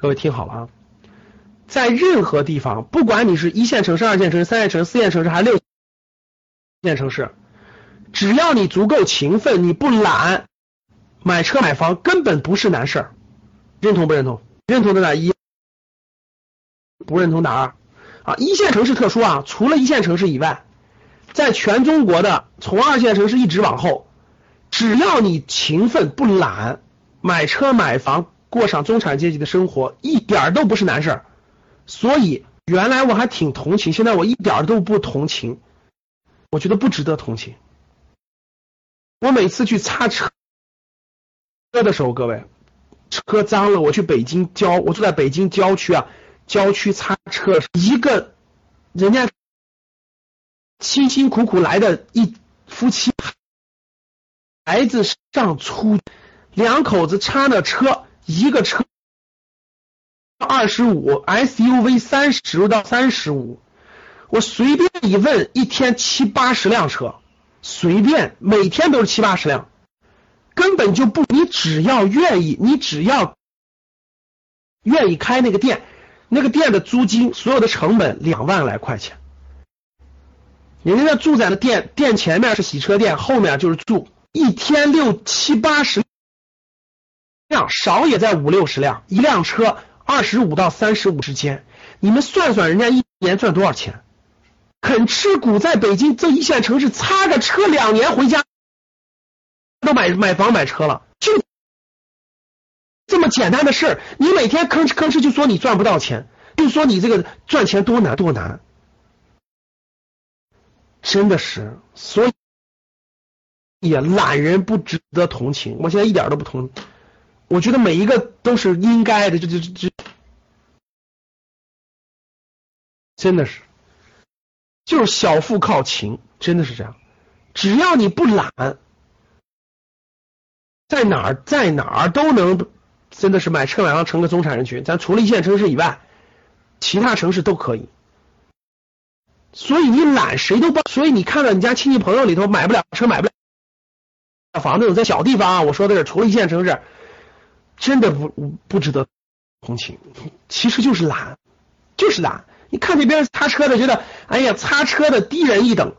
各位听好了啊，在任何地方，不管你是一线城市、二线城市、三线城市、四线城市还是六线城市，只要你足够勤奋，你不懒，买车买房根本不是难事儿。认同不认同？认同的打一，不认同打二。啊，一线城市特殊啊，除了一线城市以外，在全中国的从二线城市一直往后。只要你勤奋不懒，买车买房，过上中产阶级的生活，一点都不是难事儿。所以原来我还挺同情，现在我一点都不同情，我觉得不值得同情。我每次去擦车车的时候，各位车脏了，我去北京郊，我住在北京郊区啊，郊区擦车，一个人家辛辛苦苦来的一夫妻。孩子上初，两口子擦那车，一个车二十五，SUV 三十到三十五，我随便一问，一天七八十辆车，随便每天都是七八十辆，根本就不，你只要愿意，你只要愿意开那个店，那个店的租金所有的成本两万来块钱，人家那住在那店店前面是洗车店，后面就是住。一天六七八十辆，少也在五六十辆，一辆车二十五到三十五之间，你们算算人家一年赚多少钱？肯吃苦，在北京这一线城市擦个车两年回家都买买房买车了，就这么简单的事你每天吭哧吭哧就说你赚不到钱，就说你这个赚钱多难多难，真的是，所以。也懒人不值得同情，我现在一点都不同，我觉得每一个都是应该的，这这这，真的是，就是小富靠勤，真的是这样。只要你不懒，在哪儿在哪儿都能，真的是买车买房成个中产人群。咱除了一线城市以外，其他城市都可以。所以你懒谁都不，所以你看到你家亲戚朋友里头买不了车买不了。房子在小地方啊，我说的是除了一线城市，真的不不值得同情，其实就是懒，就是懒。你看那边擦车的，觉得哎呀，擦车的低人一等，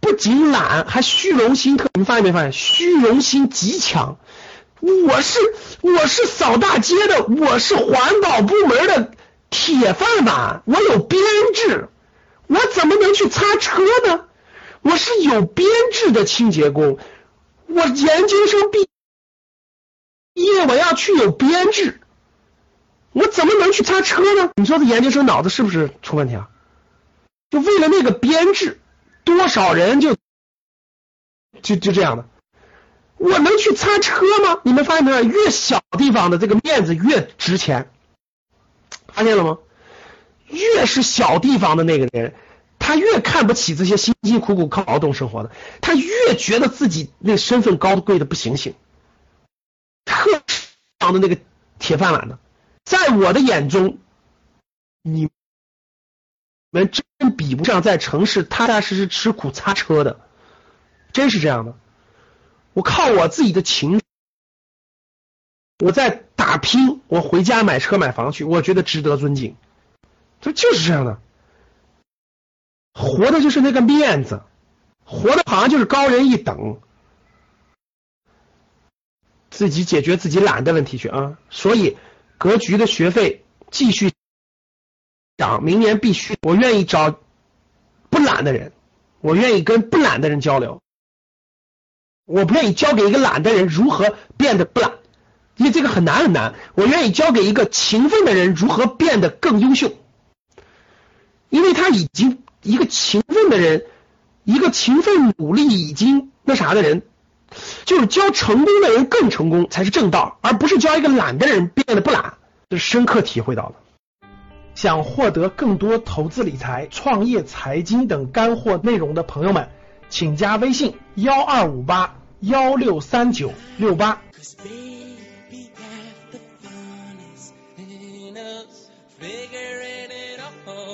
不仅懒，还虚荣心特。你发现没发现？虚荣心极强。我是我是扫大街的，我是环保部门的铁饭碗，我有编制，我怎么能去擦车呢？我是有编制的清洁工。我研究生毕因为，我要去有编制，我怎么能去擦车呢？你说这研究生脑子是不是出问题啊？就为了那个编制，多少人就就就这样的，我能去擦车吗？你们发现没有？越小地方的这个面子越值钱，发现了吗？越是小地方的那个人。他越看不起这些辛辛苦苦靠劳动生活的，他越觉得自己那身份高贵的不行行，当的那个铁饭碗的，在我的眼中，你们真比不上在城市踏踏实实吃苦擦车的，真是这样的。我靠我自己的情，我在打拼，我回家买车买房去，我觉得值得尊敬，这就是这样的。活的就是那个面子，活的好像就是高人一等，自己解决自己懒的问题去啊！所以格局的学费继续涨，明年必须，我愿意找不懒的人，我愿意跟不懒的人交流，我不愿意教给一个懒的人如何变得不懒，因为这个很难很难，我愿意教给一个勤奋的人如何变得更优秀，因为他已经。一个勤奋的人，一个勤奋努力已经那啥的人，就是教成功的人更成功才是正道，而不是教一个懒的人变得不懒。这深刻体会到了。想获得更多投资理财、创业、财经等干货内容的朋友们，请加微信幺二五八幺六三九六八。Figuring it all